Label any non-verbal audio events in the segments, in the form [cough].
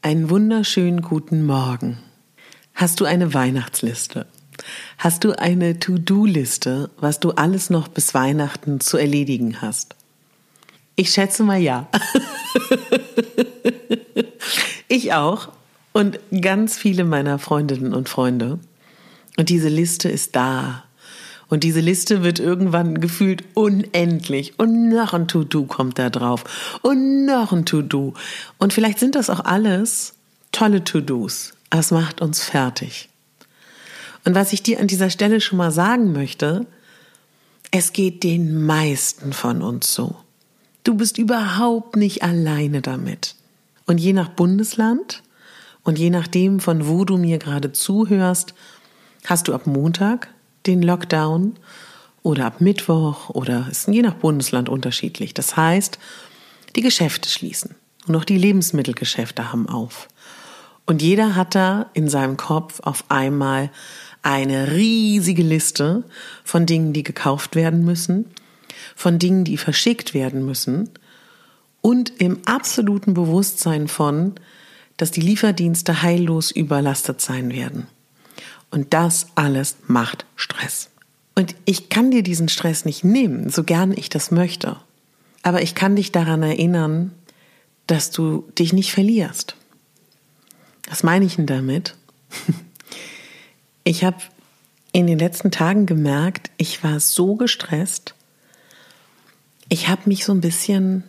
Einen wunderschönen guten Morgen. Hast du eine Weihnachtsliste? Hast du eine To-Do-Liste, was du alles noch bis Weihnachten zu erledigen hast? Ich schätze mal ja. [laughs] ich auch und ganz viele meiner Freundinnen und Freunde. Und diese Liste ist da. Und diese Liste wird irgendwann gefühlt unendlich. Und noch ein To-Do kommt da drauf. Und noch ein To-Do. Und vielleicht sind das auch alles tolle To-Dos. Es macht uns fertig. Und was ich dir an dieser Stelle schon mal sagen möchte, es geht den meisten von uns so. Du bist überhaupt nicht alleine damit. Und je nach Bundesland und je nachdem, von wo du mir gerade zuhörst, hast du ab Montag den Lockdown oder ab Mittwoch oder ist je nach Bundesland unterschiedlich. Das heißt, die Geschäfte schließen und auch die Lebensmittelgeschäfte haben auf. Und jeder hat da in seinem Kopf auf einmal eine riesige Liste von Dingen, die gekauft werden müssen, von Dingen, die verschickt werden müssen und im absoluten Bewusstsein von, dass die Lieferdienste heillos überlastet sein werden. Und das alles macht Stress. Und ich kann dir diesen Stress nicht nehmen, so gern ich das möchte. Aber ich kann dich daran erinnern, dass du dich nicht verlierst. Was meine ich denn damit? [laughs] Ich habe in den letzten Tagen gemerkt, ich war so gestresst. Ich habe mich so ein bisschen,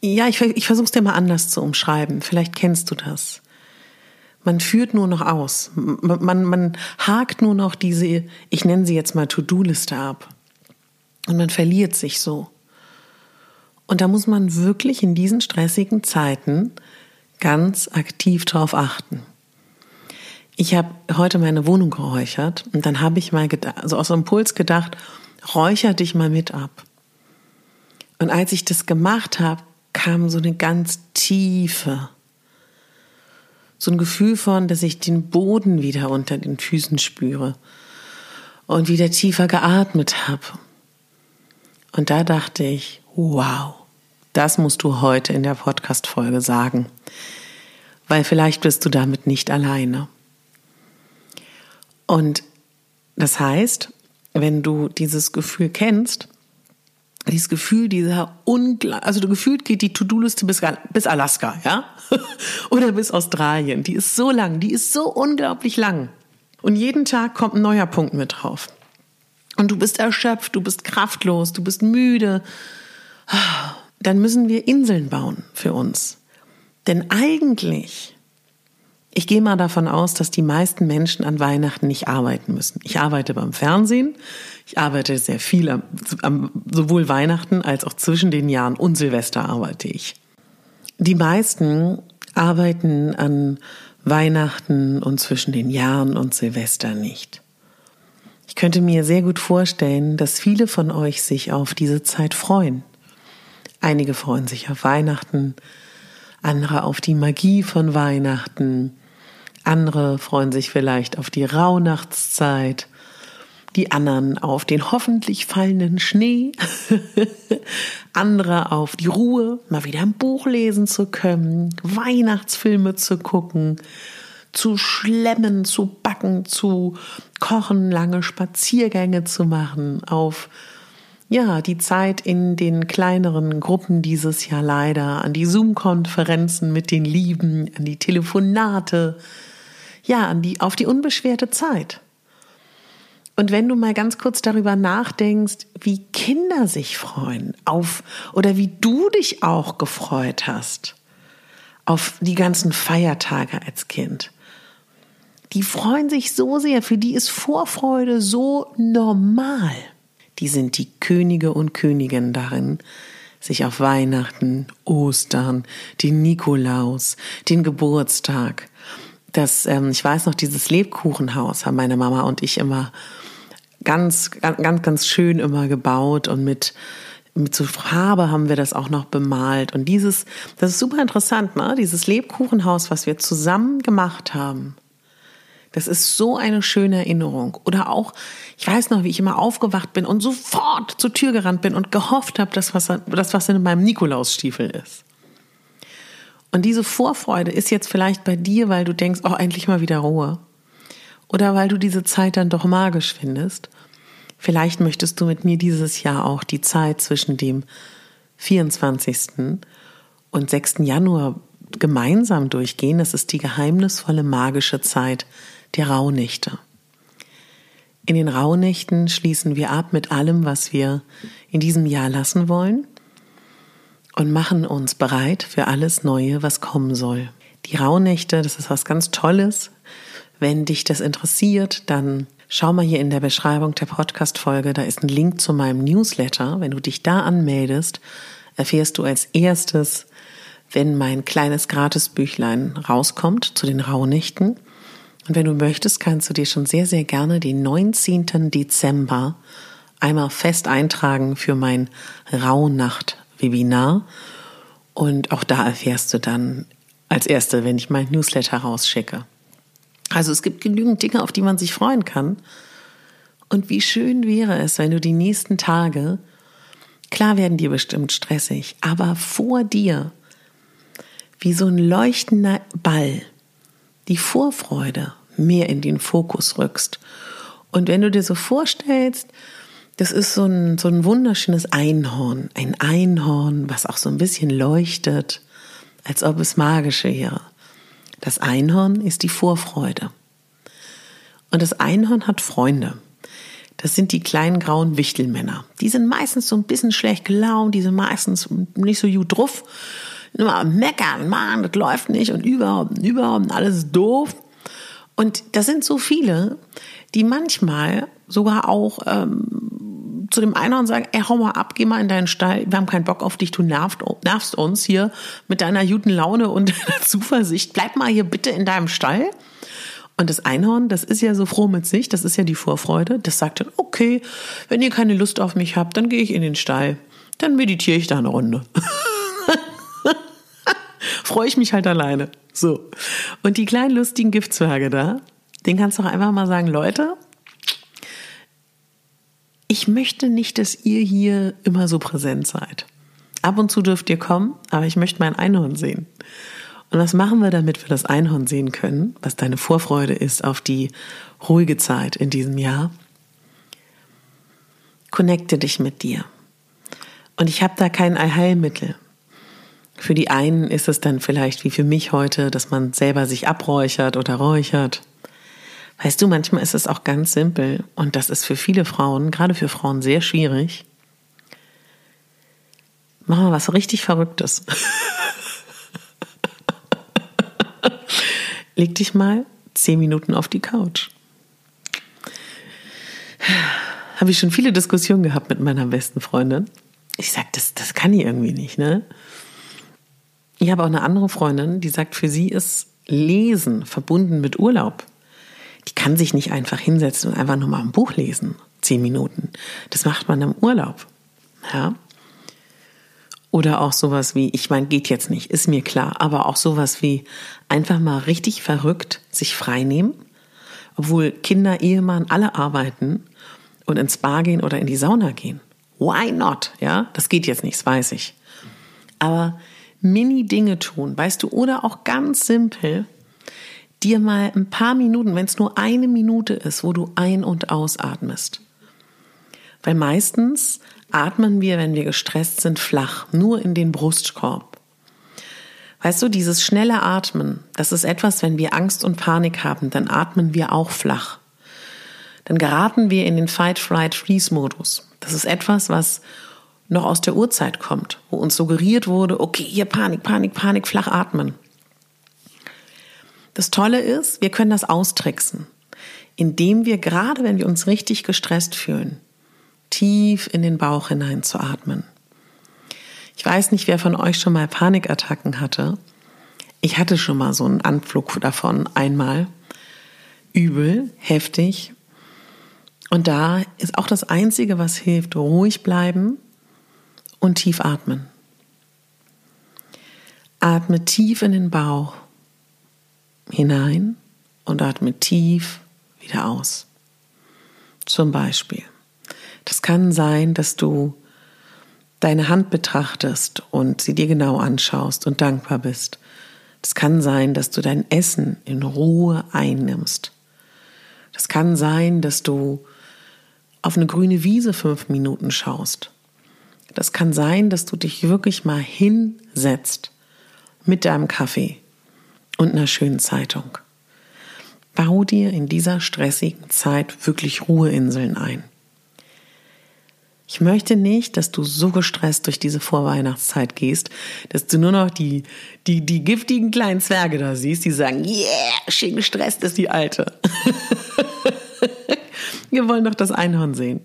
ja, ich, ich versuche es dir mal anders zu umschreiben. Vielleicht kennst du das. Man führt nur noch aus. Man, man, man hakt nur noch diese, ich nenne sie jetzt mal To-Do-Liste ab. Und man verliert sich so. Und da muss man wirklich in diesen stressigen Zeiten ganz aktiv drauf achten. Ich habe heute meine Wohnung geräuchert und dann habe ich mal gedacht, also aus Impuls gedacht, räucher dich mal mit ab. Und als ich das gemacht habe, kam so eine ganz tiefe, so ein Gefühl von, dass ich den Boden wieder unter den Füßen spüre und wieder tiefer geatmet habe. Und da dachte ich, wow, das musst du heute in der Podcast-Folge sagen, weil vielleicht bist du damit nicht alleine. Und das heißt, wenn du dieses Gefühl kennst, dieses Gefühl dieser unglaublich, also gefühlt geht die To-Do-Liste bis, bis Alaska, ja? [laughs] Oder bis Australien. Die ist so lang, die ist so unglaublich lang. Und jeden Tag kommt ein neuer Punkt mit drauf. Und du bist erschöpft, du bist kraftlos, du bist müde. Dann müssen wir Inseln bauen für uns. Denn eigentlich ich gehe mal davon aus, dass die meisten Menschen an Weihnachten nicht arbeiten müssen. Ich arbeite beim Fernsehen, ich arbeite sehr viel, am, am, sowohl Weihnachten als auch zwischen den Jahren und Silvester arbeite ich. Die meisten arbeiten an Weihnachten und zwischen den Jahren und Silvester nicht. Ich könnte mir sehr gut vorstellen, dass viele von euch sich auf diese Zeit freuen. Einige freuen sich auf Weihnachten, andere auf die Magie von Weihnachten, andere freuen sich vielleicht auf die Rauhnachtszeit, die anderen auf den hoffentlich fallenden Schnee, [laughs] andere auf die Ruhe, mal wieder ein Buch lesen zu können, Weihnachtsfilme zu gucken, zu schlemmen, zu backen, zu kochen, lange Spaziergänge zu machen, auf ja, die Zeit in den kleineren Gruppen dieses Jahr leider, an die Zoom-Konferenzen mit den Lieben, an die Telefonate, ja, die, auf die unbeschwerte Zeit. Und wenn du mal ganz kurz darüber nachdenkst, wie Kinder sich freuen auf oder wie du dich auch gefreut hast auf die ganzen Feiertage als Kind. Die freuen sich so sehr, für die ist Vorfreude so normal. Die sind die Könige und Königinnen darin, sich auf Weihnachten, Ostern, den Nikolaus, den Geburtstag, das, ähm, ich weiß noch, dieses Lebkuchenhaus haben meine Mama und ich immer ganz, ganz, ganz schön immer gebaut und mit mit so Farbe haben wir das auch noch bemalt. Und dieses, das ist super interessant, ne? Dieses Lebkuchenhaus, was wir zusammen gemacht haben. Das ist so eine schöne Erinnerung. Oder auch, ich weiß noch, wie ich immer aufgewacht bin und sofort zur Tür gerannt bin und gehofft habe, dass was, das, was in meinem Nikolausstiefel ist. Und diese Vorfreude ist jetzt vielleicht bei dir, weil du denkst, oh, endlich mal wieder Ruhe. Oder weil du diese Zeit dann doch magisch findest. Vielleicht möchtest du mit mir dieses Jahr auch die Zeit zwischen dem 24. und 6. Januar gemeinsam durchgehen. Das ist die geheimnisvolle magische Zeit der Rauhnächte. In den Rauhnächten schließen wir ab mit allem, was wir in diesem Jahr lassen wollen und machen uns bereit für alles Neue, was kommen soll. Die Rauhnächte, das ist was ganz Tolles. Wenn dich das interessiert, dann schau mal hier in der Beschreibung der Podcast-Folge, da ist ein Link zu meinem Newsletter. Wenn du dich da anmeldest, erfährst du als erstes, wenn mein kleines Gratisbüchlein rauskommt zu den Rauhnächten. Und wenn du möchtest, kannst du dir schon sehr, sehr gerne den 19. Dezember einmal fest eintragen für mein Rauhnacht Webinar. Und auch da erfährst du dann als Erste, wenn ich mein Newsletter rausschicke. Also es gibt genügend Dinge, auf die man sich freuen kann. Und wie schön wäre es, wenn du die nächsten Tage, klar werden die bestimmt stressig, aber vor dir, wie so ein leuchtender Ball, die Vorfreude mehr in den Fokus rückst. Und wenn du dir so vorstellst, das ist so ein, so ein wunderschönes Einhorn. Ein Einhorn, was auch so ein bisschen leuchtet, als ob es magisch wäre. Das Einhorn ist die Vorfreude. Und das Einhorn hat Freunde. Das sind die kleinen grauen Wichtelmänner. Die sind meistens so ein bisschen schlecht gelaunt, die sind meistens nicht so gut drauf. Immer meckern, Mann, das läuft nicht und überhaupt, überhaupt, alles doof. Und das sind so viele, die manchmal sogar auch ähm, zu dem einen und sagen, ey, hau mal ab, geh mal in deinen Stall, wir haben keinen Bock auf dich, du nervst, nervst uns hier mit deiner guten Laune und [laughs] Zuversicht, bleib mal hier bitte in deinem Stall. Und das Einhorn, das ist ja so froh mit sich, das ist ja die Vorfreude, das sagt dann, okay, wenn ihr keine Lust auf mich habt, dann gehe ich in den Stall, dann meditiere ich da eine Runde. [laughs] Freue ich mich halt alleine. So. Und die kleinen lustigen Giftzwerge da, den kannst du auch einfach mal sagen, Leute, ich möchte nicht, dass ihr hier immer so präsent seid. Ab und zu dürft ihr kommen, aber ich möchte mein Einhorn sehen. Und was machen wir, damit wir das Einhorn sehen können, was deine Vorfreude ist auf die ruhige Zeit in diesem Jahr? Connecte dich mit dir. Und ich habe da kein Allheilmittel. Für die einen ist es dann vielleicht wie für mich heute, dass man selber sich abräuchert oder räuchert. Weißt du, manchmal ist es auch ganz simpel und das ist für viele Frauen, gerade für Frauen, sehr schwierig. Machen wir was richtig Verrücktes. [laughs] Leg dich mal zehn Minuten auf die Couch. Habe ich schon viele Diskussionen gehabt mit meiner besten Freundin. Ich sage, das, das kann ich irgendwie nicht, ne? Ich habe auch eine andere Freundin, die sagt, für sie ist Lesen verbunden mit Urlaub. Die kann sich nicht einfach hinsetzen und einfach nur mal ein Buch lesen, zehn Minuten. Das macht man im Urlaub. Ja. Oder auch sowas wie, ich meine, geht jetzt nicht, ist mir klar, aber auch sowas wie einfach mal richtig verrückt sich freinehmen, obwohl Kinder, Ehemann alle arbeiten und ins Bar gehen oder in die Sauna gehen. Why not? Ja, das geht jetzt nicht, das weiß ich. Aber Mini-Dinge tun, weißt du, oder auch ganz simpel, dir mal ein paar Minuten, wenn es nur eine Minute ist, wo du ein- und ausatmest. Weil meistens atmen wir, wenn wir gestresst sind, flach, nur in den Brustkorb. Weißt du, dieses schnelle Atmen, das ist etwas, wenn wir Angst und Panik haben, dann atmen wir auch flach. Dann geraten wir in den Fight-Flight-Freeze-Modus. Das ist etwas, was noch aus der Urzeit kommt, wo uns suggeriert wurde, okay, hier Panik, Panik, Panik, flach atmen. Das Tolle ist, wir können das austricksen, indem wir gerade, wenn wir uns richtig gestresst fühlen, tief in den Bauch hinein zu atmen. Ich weiß nicht, wer von euch schon mal Panikattacken hatte. Ich hatte schon mal so einen Anflug davon einmal. Übel, heftig. Und da ist auch das Einzige, was hilft, ruhig bleiben und tief atmen. Atme tief in den Bauch hinein und atme tief wieder aus. Zum Beispiel. Das kann sein, dass du deine Hand betrachtest und sie dir genau anschaust und dankbar bist. Das kann sein, dass du dein Essen in Ruhe einnimmst. Das kann sein, dass du auf eine grüne Wiese fünf Minuten schaust. Das kann sein, dass du dich wirklich mal hinsetzt mit deinem Kaffee und einer schönen Zeitung. Bau dir in dieser stressigen Zeit wirklich Ruheinseln ein. Ich möchte nicht, dass du so gestresst durch diese Vorweihnachtszeit gehst, dass du nur noch die, die, die giftigen kleinen Zwerge da siehst, die sagen, yeah, schön gestresst ist die Alte. [laughs] Wir wollen doch das Einhorn sehen.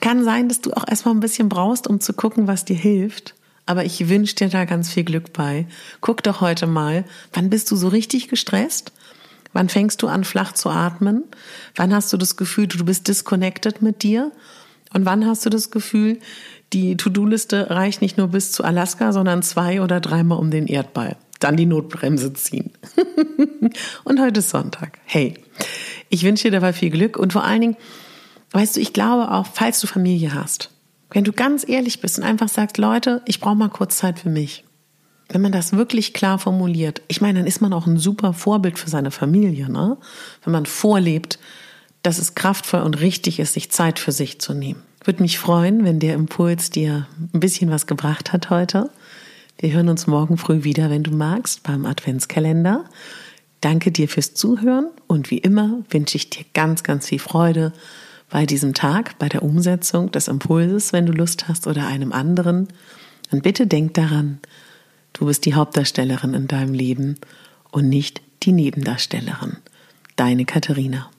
Kann sein, dass du auch erstmal ein bisschen brauchst, um zu gucken, was dir hilft. Aber ich wünsche dir da ganz viel Glück bei. Guck doch heute mal, wann bist du so richtig gestresst? Wann fängst du an, flach zu atmen? Wann hast du das Gefühl, du bist disconnected mit dir? Und wann hast du das Gefühl, die To-Do-Liste reicht nicht nur bis zu Alaska, sondern zwei oder dreimal um den Erdball? Dann die Notbremse ziehen. [laughs] und heute ist Sonntag. Hey, ich wünsche dir dabei viel Glück und vor allen Dingen, weißt du, ich glaube auch, falls du Familie hast, wenn du ganz ehrlich bist und einfach sagst, Leute, ich brauche mal kurz Zeit für mich. Wenn man das wirklich klar formuliert, ich meine, dann ist man auch ein super Vorbild für seine Familie, ne? Wenn man vorlebt, dass es kraftvoll und richtig ist, sich Zeit für sich zu nehmen. Würde mich freuen, wenn der Impuls dir ein bisschen was gebracht hat heute. Wir hören uns morgen früh wieder, wenn du magst, beim Adventskalender. Danke dir fürs Zuhören und wie immer wünsche ich dir ganz, ganz viel Freude bei diesem Tag, bei der Umsetzung des Impulses, wenn du Lust hast oder einem anderen. Und bitte denk daran, du bist die Hauptdarstellerin in deinem Leben und nicht die Nebendarstellerin. Deine Katharina.